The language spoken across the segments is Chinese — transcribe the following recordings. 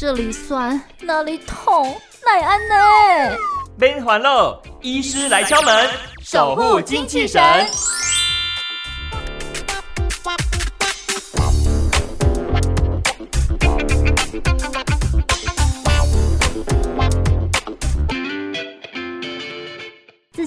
这里酸，那里痛，奈安呢？边环喽，医师来敲门，守护精气神。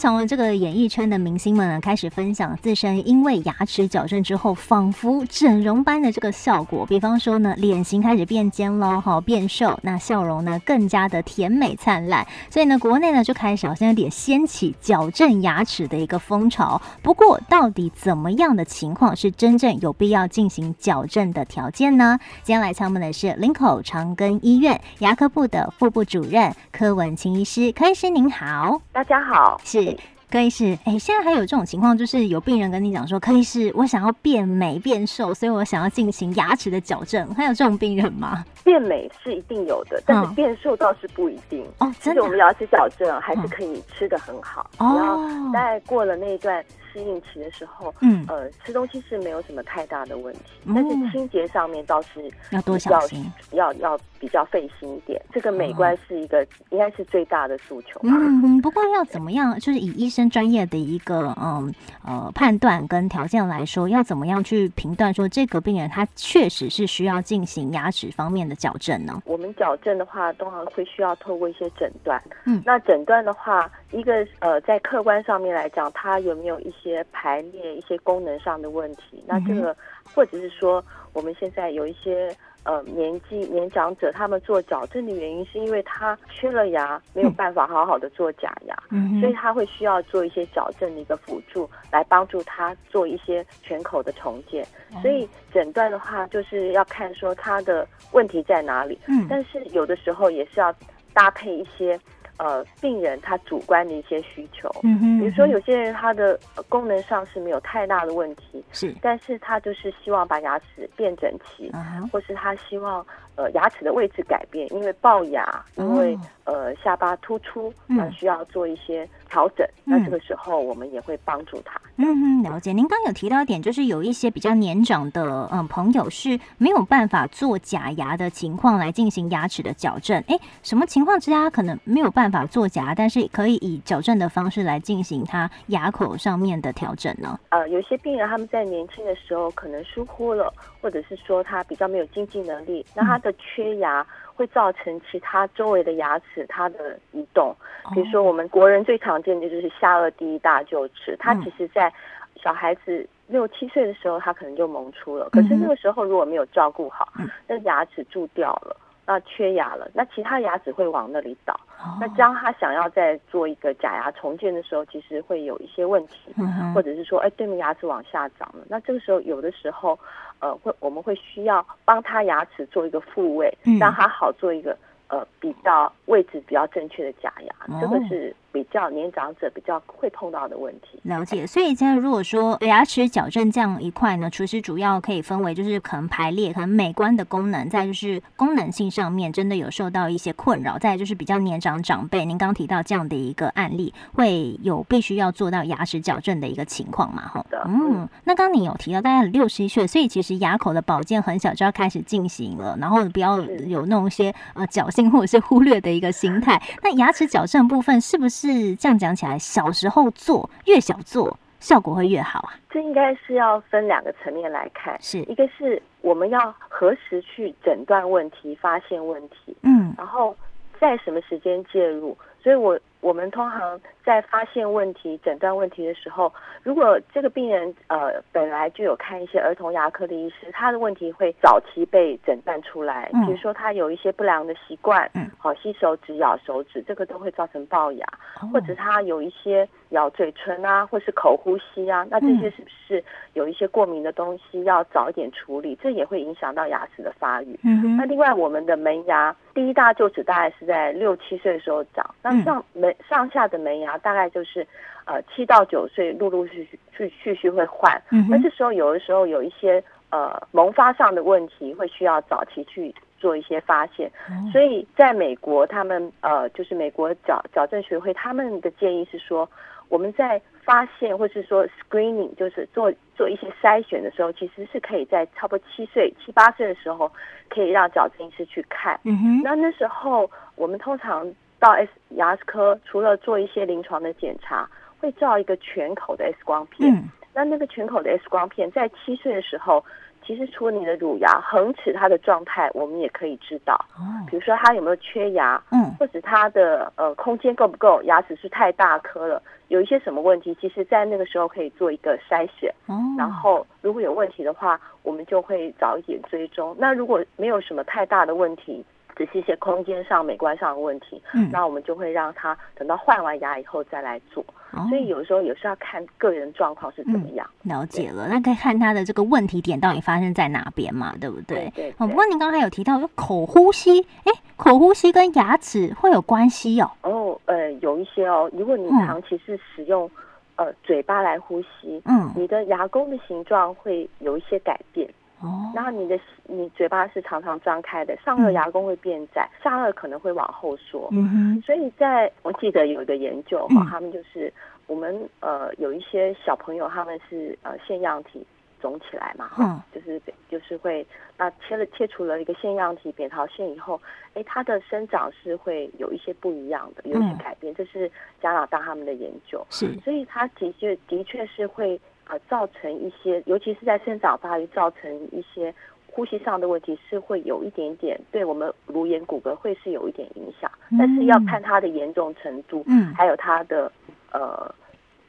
从这个演艺圈的明星们呢开始分享自身因为牙齿矫正之后，仿佛整容般的这个效果。比方说呢，脸型开始变尖了，哈，变瘦，那笑容呢更加的甜美灿烂。所以呢，国内呢就开始好像有点掀起矫正牙齿的一个风潮。不过，到底怎么样的情况是真正有必要进行矫正的条件呢？今天来敲门的是林口长庚医院牙科部的副部主任柯文清医师，柯医师您好，大家好，是。柯医师，哎，现在还有这种情况，就是有病人跟你讲说，柯医师，我想要变美变瘦，所以我想要进行牙齿的矫正，还有这种病人吗？变美是一定有的，但是变瘦倒是不一定。哦，其实我们牙齿矫正还是可以吃的很好，然后在过了那一段。适应期的时候，嗯，呃，吃东西是没有什么太大的问题，但是清洁上面倒是要多小心，要要比较费心一点。这个美观是一个应该是最大的诉求。嗯，不过要怎么样，就是以医生专业的一个嗯呃判断跟条件来说，要怎么样去评断说这个病人他确实是需要进行牙齿方面的矫正呢？我们矫正的话，通常会需要透过一些诊断。嗯，那诊断的话，一个呃在客观上面来讲，他有没有一些。些排列一些功能上的问题，那这个或者是说，我们现在有一些呃年纪年长者，他们做矫正的原因是因为他缺了牙，没有办法好好的做假牙，所以他会需要做一些矫正的一个辅助，来帮助他做一些全口的重建。所以诊断的话，就是要看说他的问题在哪里，嗯。但是有的时候也是要搭配一些。呃，病人他主观的一些需求，嗯哼，比如说有些人他的功能上是没有太大的问题，是，但是他就是希望把牙齿变整齐，或是他希望呃牙齿的位置改变，因为龅牙，因为呃下巴突出，那需要做一些调整，那这个时候我们也会帮助他。嗯嗯，了解。您刚有提到一点，就是有一些比较年长的嗯朋友是没有办法做假牙的情况来进行牙齿的矫正。哎，什么情况之下可能没有办法做假，但是可以以矫正的方式来进行他牙口上面的调整呢？呃，有些病人他们在年轻的时候可能疏忽了，或者是说他比较没有经济能力，那他的缺牙会造成其他周围的牙齿它的移动。比如说，我们国人最常见的就是下颚第一大臼齿，它其实，在小孩子六七岁的时候，它可能就萌出了。可是那个时候如果没有照顾好，那牙齿蛀掉了，那缺牙了，那其他牙齿会往那里倒。那当他想要再做一个假牙重建的时候，其实会有一些问题，或者是说，哎，对面牙齿往下长了。那这个时候，有的时候，呃，会我们会需要帮他牙齿做一个复位，让他好做一个。呃，比较位置比较正确的假牙，这个是。比较年长者比较会碰到的问题，了解。所以，现在如果说牙齿矫正这样一块呢，厨师主要可以分为就是可能排列、可能美观的功能，再就是功能性上面真的有受到一些困扰，再就是比较年长长辈，您刚提到这样的一个案例，会有必须要做到牙齿矫正的一个情况嘛？哈，嗯。那刚你有提到大概六十岁，所以其实牙口的保健很小就要开始进行了，然后不要有那种一些呃侥幸或者是忽略的一个心态。那牙齿矫正部分是不是？是这样讲起来，小时候做越小做效果会越好啊。这应该是要分两个层面来看，是一个是我们要何时去诊断问题、发现问题，嗯，然后在什么时间介入。所以我我们通常在发现问题、诊断问题的时候，如果这个病人呃本来就有看一些儿童牙科的医师，他的问题会早期被诊断出来。比如说他有一些不良的习惯，嗯，好吸手指、咬手指，这个都会造成龅牙，或者他有一些咬嘴唇啊，或是口呼吸啊，那这些是不是有一些过敏的东西要早一点处理？这也会影响到牙齿的发育。嗯那另外我们的门牙第一大臼齿大概是在六七岁的时候长，那像门上下的门牙大概就是，呃，七到九岁陆陆续续续续续会换。那这时候有的时候有一些呃萌发上的问题，会需要早期去做一些发现。所以在美国，他们呃就是美国矫矫正学会他们的建议是说，我们在发现或是说 screening，就是做做一些筛选的时候，其实是可以在差不多七岁、七八岁的时候，可以让矫正医师去看。嗯哼。那那时候我们通常到 S 牙齿科，除了做一些临床的检查，会照一个全口的 X 光片。嗯。那那个全口的 X 光片，在七岁的时候。其实除了你的乳牙恒齿，它的状态我们也可以知道。哦，比如说它有没有缺牙，嗯，或者它的呃空间够不够，牙齿是太大颗了，有一些什么问题，其实在那个时候可以做一个筛选。哦，然后如果有问题的话，我们就会早一点追踪。那如果没有什么太大的问题。只是一些空间上、美观上的问题，嗯，那我们就会让他等到换完牙以后再来做。所以有时候也是要看个人状况是怎么样。了解了，那可以看他的这个问题点到底发生在哪边嘛？对不对？对。哦，不过您刚才有提到说口呼吸，哎，口呼吸跟牙齿会有关系哦。哦，呃，有一些哦。如果你长期是使用呃嘴巴来呼吸，嗯，你的牙弓的形状会有一些改变。哦，然后你的你嘴巴是常常张开的，上颚牙弓会变窄，下颚可能会往后缩。嗯哼，所以在我记得有一个研究哈，他们就是我们呃有一些小朋友他们是呃腺样体肿起来嘛，哈，就是就是会那切了切除了一个腺样体扁桃腺以后，哎，它的生长是会有一些不一样的，有一些改变，这是加拿大他们的研究。是，所以它的确的确是会。呃，造成一些，尤其是在生长发育，造成一些呼吸上的问题，是会有一点点对我们颅眼骨骼会是有一点影响，但是要看它的严重程度，嗯，还有它的呃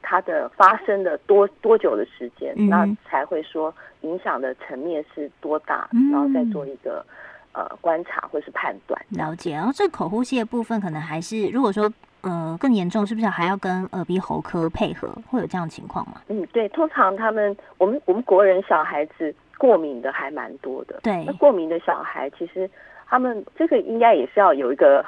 它的发生的多多久的时间，那才会说影响的层面是多大，然后再做一个呃观察或是判断。了解，然后这口呼吸的部分，可能还是如果说。呃，更严重是不是还要跟耳鼻喉科配合？会有这样情况吗？嗯，对，通常他们我们我们国人小孩子过敏的还蛮多的。对，那过敏的小孩其实他们这个应该也是要有一个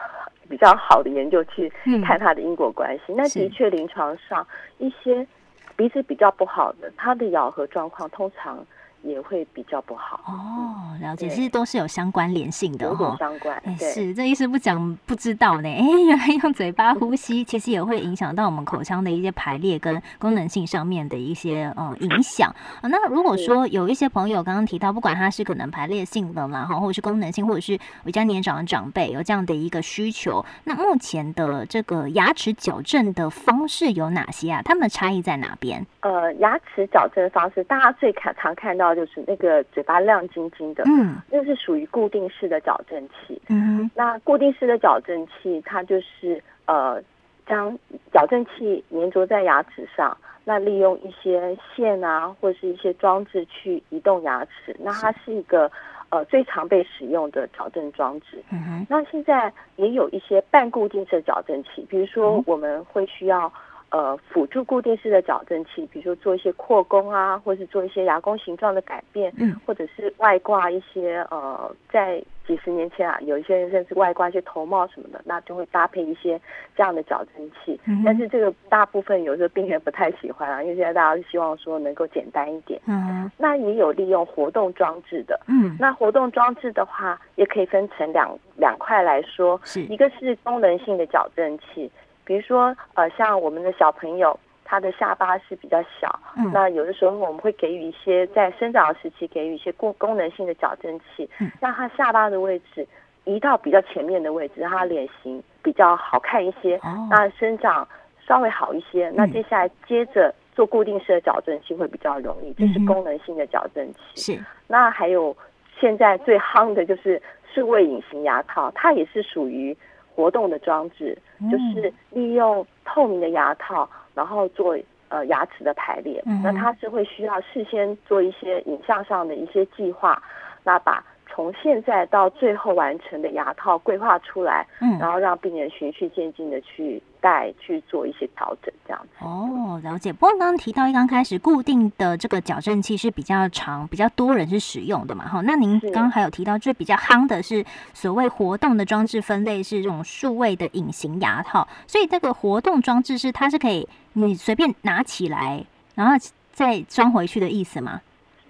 比较好的研究去看他的因果关系。那的确，临床上一些鼻子比较不好的，他的咬合状况通常。也会比较不好哦，了解，其实都是有相关联性的哈，相关。是这意思不讲不知道呢，哎，原来用嘴巴呼吸，其实也会影响到我们口腔的一些排列跟功能性上面的一些呃影响。那如果说有一些朋友刚刚提到，不管他是可能排列性的嘛，哈，或者是功能性，或者是比较年长的长辈有这样的一个需求，那目前的这个牙齿矫正的方式有哪些啊？他们的差异在哪边？呃，牙齿矫正方式，大家最看常看到。就是那个嘴巴亮晶晶的，嗯，那是属于固定式的矫正器。嗯，那固定式的矫正器，它就是呃，将矫正器粘着在牙齿上，那利用一些线啊，或者是一些装置去移动牙齿。那它是一个呃最常被使用的矫正装置。嗯哼，那现在也有一些半固定式矫正器，比如说我们会需要。呃，辅助固定式的矫正器，比如说做一些扩弓啊，或是做一些牙弓形状的改变，嗯，或者是外挂一些呃，在几十年前啊，有一些人甚至外挂一些头帽什么的，那就会搭配一些这样的矫正器。嗯但是这个大部分有时候病人不太喜欢啊，因为现在大家是希望说能够简单一点。嗯，那也有利用活动装置的。嗯，那活动装置的话，也可以分成两两块来说，是一个是功能性的矫正器。比如说，呃，像我们的小朋友，他的下巴是比较小，那有的时候我们会给予一些在生长时期给予一些功功能性的矫正器，让他下巴的位置移到比较前面的位置，让他脸型比较好看一些，那生长稍微好一些。那接下来接着做固定式的矫正器会比较容易，这是功能性的矫正器。是。那还有现在最夯的就是数位隐形牙套，它也是属于。活动的装置就是利用透明的牙套，然后做呃牙齿的排列。那它是会需要事先做一些影像上的一些计划，那把。从现在到最后完成的牙套规划出来，嗯，然后让病人循序渐进的去戴去做一些调整，这样子。哦，了解。不过刚刚提到一刚开始固定的这个矫正器是比较长、比较多人是使用的嘛？哈，那您刚刚还有提到最比较夯的是所谓活动的装置分类是这种数位的隐形牙套，所以这个活动装置是它是可以你随便拿起来，然后再装回去的意思吗？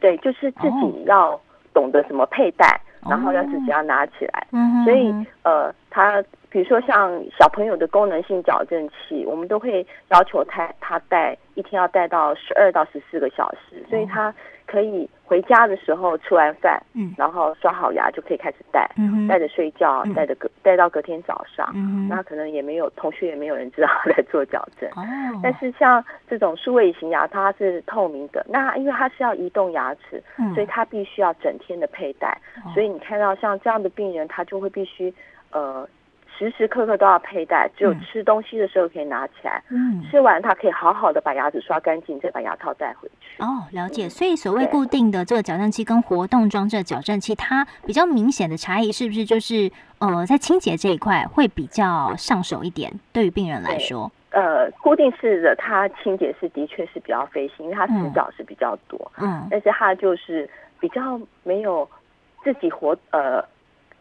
对，就是自己要。懂得怎么佩戴，然后要自己要拿起来，所以呃，他比比如说像小朋友的功能性矫正器，我们都会要求他他戴一天要戴到十二到十四个小时，所以他可以回家的时候吃完饭，嗯，然后刷好牙就可以开始戴，嗯，戴着睡觉，戴着隔戴到隔天早上，嗯，那可能也没有同学也没有人知道他在做矫正，哦，但是像这种数位型牙它是透明的，那因为它是要移动牙齿，嗯，所以它必须要整天的佩戴，所以你看到像这样的病人，他就会必须呃。时时刻刻都要佩戴，只有吃东西的时候可以拿起来。嗯，吃完它可以好好的把牙齿刷干净，再把牙套戴回去。哦，了解。所以所谓固定的这个矫正器跟活动装置矫正器，它比较明显的差异是不是就是呃，在清洁这一块会比较上手一点？对于病人来说，呃，固定式的它清洁是的确是比较费心，因为它死角是比较多。嗯，但是它就是比较没有自己活呃。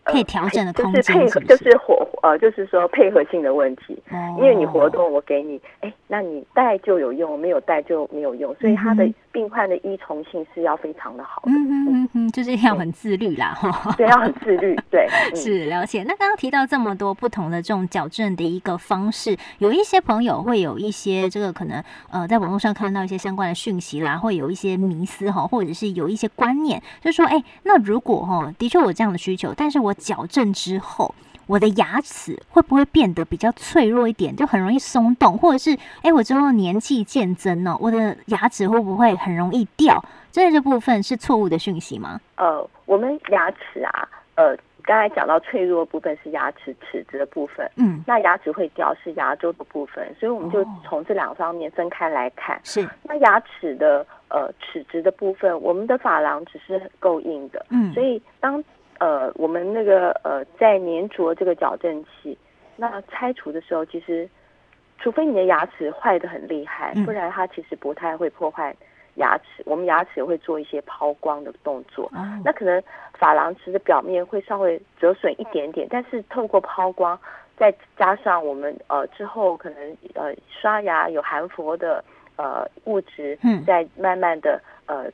可以调整的空间，就是配合，就是活呃，就是说配合性的问题。因为你活动，我给你，哎，那你带就有用，没有带就没有用，所以它的病患的依从性是要非常的好的。嗯嗯嗯嗯，就是要很自律啦，哈。对，要很自律。对，是了解。那刚刚提到这么多不同的这种矫正的一个方式，有一些朋友会有一些这个可能呃，在网络上看到一些相关的讯息啦，会有一些迷思哈，或者是有一些观念，就是说，哎，那如果哈，的确我这样的需求，但是我矫正之后，我的牙齿会不会变得比较脆弱一点，就很容易松动，或者是哎，我之后年纪渐增呢，我的牙齿会不会很容易掉？这这部分是错误的讯息吗？呃，我们牙齿啊，呃，刚才讲到脆弱部分是牙齿齿质的部分，嗯，那牙齿会掉是牙周的部分，所以我们就从这两方面分开来看。是，那牙齿的呃齿质的部分，我们的珐琅只是够硬的，嗯，所以当呃，我们那个呃，在粘着这个矫正器，那拆除的时候，其实除非你的牙齿坏的很厉害，不然它其实不太会破坏牙齿。我们牙齿会做一些抛光的动作，那可能珐琅质的表面会稍微折损一点点，但是透过抛光，再加上我们呃之后可能呃刷牙有含氟的呃物质，嗯，再慢慢的呃。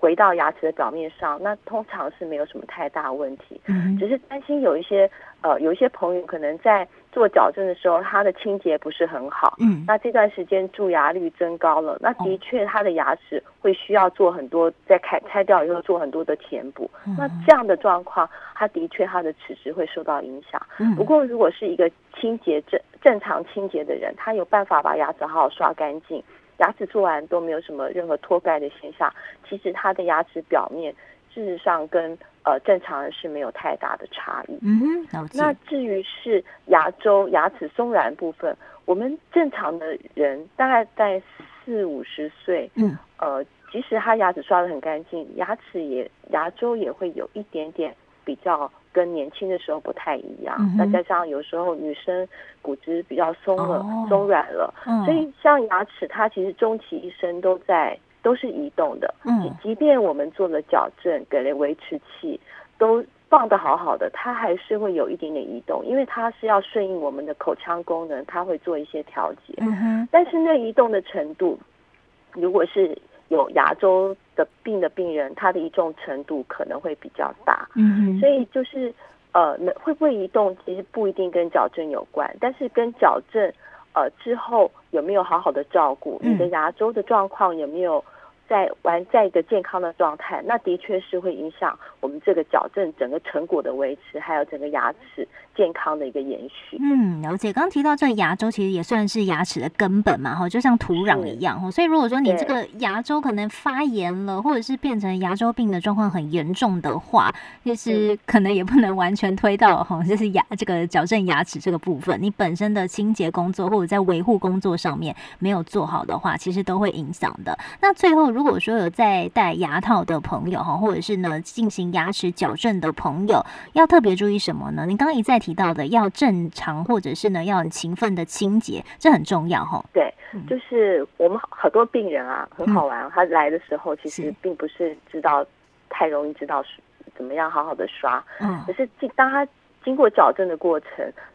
回到牙齿的表面上，那通常是没有什么太大问题，只是担心有一些呃，有一些朋友可能在做矫正的时候，他的清洁不是很好，嗯，那这段时间蛀牙率增高了，那的确他的牙齿会需要做很多，在开拆掉以后做很多的填补，那这样的状况，他的确他的齿质会受到影响。不过如果是一个清洁正正常清洁的人，他有办法把牙齿好好刷干净。牙齿做完都没有什么任何脱钙的现象，其实他的牙齿表面事实上跟呃正常人是没有太大的差异。嗯，那至于是牙周牙齿松软部分，我们正常的人大概在四五十岁，嗯，呃，即使他牙齿刷的很干净，牙齿也牙周也会有一点点比较。跟年轻的时候不太一样，再加上有时候女生骨质比较松了、松软了，所以像牙齿，它其实终其一生都在都是移动的。嗯，即便我们做了矫正，给了维持器，都放的好好的，它还是会有一点点移动，因为它是要顺应我们的口腔功能，它会做一些调节。嗯哼，但是那移动的程度，如果是。有牙周的病的病人，他的移动程度可能会比较大，嗯，所以就是呃，会不会移动，其实不一定跟矫正有关，但是跟矫正呃之后有没有好好的照顾你的牙周的状况有没有。在完在一个健康的状态，那的确是会影响我们这个矫正整个成果的维持，还有整个牙齿健康的一个延续。嗯，了解。刚刚提到这个牙周，其实也算是牙齿的根本嘛，哈，就像土壤一样，哈。所以如果说你这个牙周可能发炎了，或者是变成牙周病的状况很严重的话，就是可能也不能完全推到哈，就是牙这个矫正牙齿这个部分，你本身的清洁工作或者在维护工作上面没有做好的话，其实都会影响的。那最后如如果说有在戴牙套的朋友哈，或者是呢进行牙齿矫正的朋友，要特别注意什么呢？您刚刚一再提到的，要正常或者是呢要很勤奋的清洁，这很重要哈。对，就是我们很多病人啊，很好玩，他来的时候其实并不是知道太容易知道怎么样好好的刷，嗯，可是当他经过矫正的过程，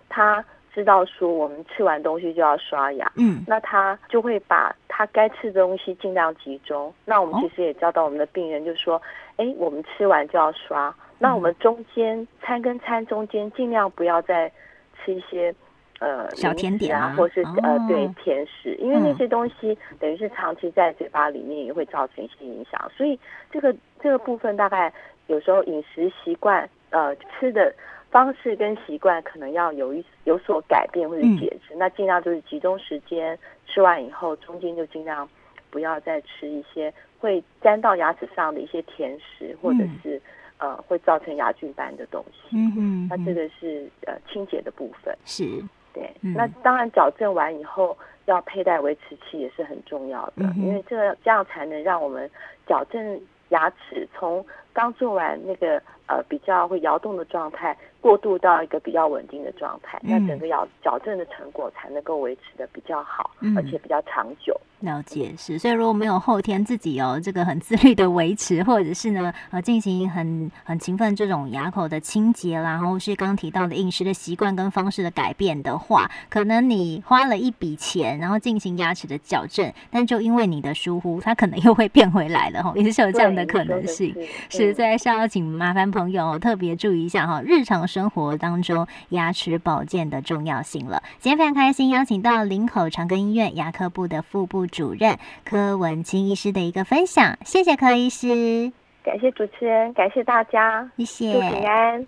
他。知道说我们吃完东西就要刷牙，嗯，那他就会把他该吃的东西尽量集中。那我们其实也教导我们的病人，就是说，哎，我们吃完就要刷。那我们中间餐跟餐中间尽量不要再吃一些呃小甜点啊，或是呃对甜食，因为那些东西等于是长期在嘴巴里面也会造成一些影响，所以这个这个部分大概有时候饮食习惯呃吃的方式跟习惯可能要有一有所改变或者节制，那尽量就是集中时间吃完以后，中间就尽量不要再吃一些会粘到牙齿上的一些甜食或者是。呃，会造成牙菌斑的东西。嗯嗯，那这个是呃清洁的部分。是，对。那当然矫正完以后要佩戴维持器也是很重要的，因为这这样才能让我们矫正牙齿从刚做完那个呃比较会摇动的状态，过渡到一个比较稳定的状态，那整个矫矫正的成果才能够维持的比较好，而且比较长久。了解是，所以如果没有后天自己有这个很自律的维持，或者是呢呃进行很很勤奋这种牙口的清洁啦，然后是刚提到的饮食的习惯跟方式的改变的话，可能你花了一笔钱，然后进行牙齿的矫正，但就因为你的疏忽，它可能又会变回来了哈，也是有这样的可能性。是在是要请麻烦朋友特别注意一下哈，日常生活当中牙齿保健的重要性了。今天非常开心邀请到林口长庚医院牙科部的副部。主任柯文清医师的一个分享，谢谢柯医师，感谢主持人，感谢大家，谢谢，祝平安。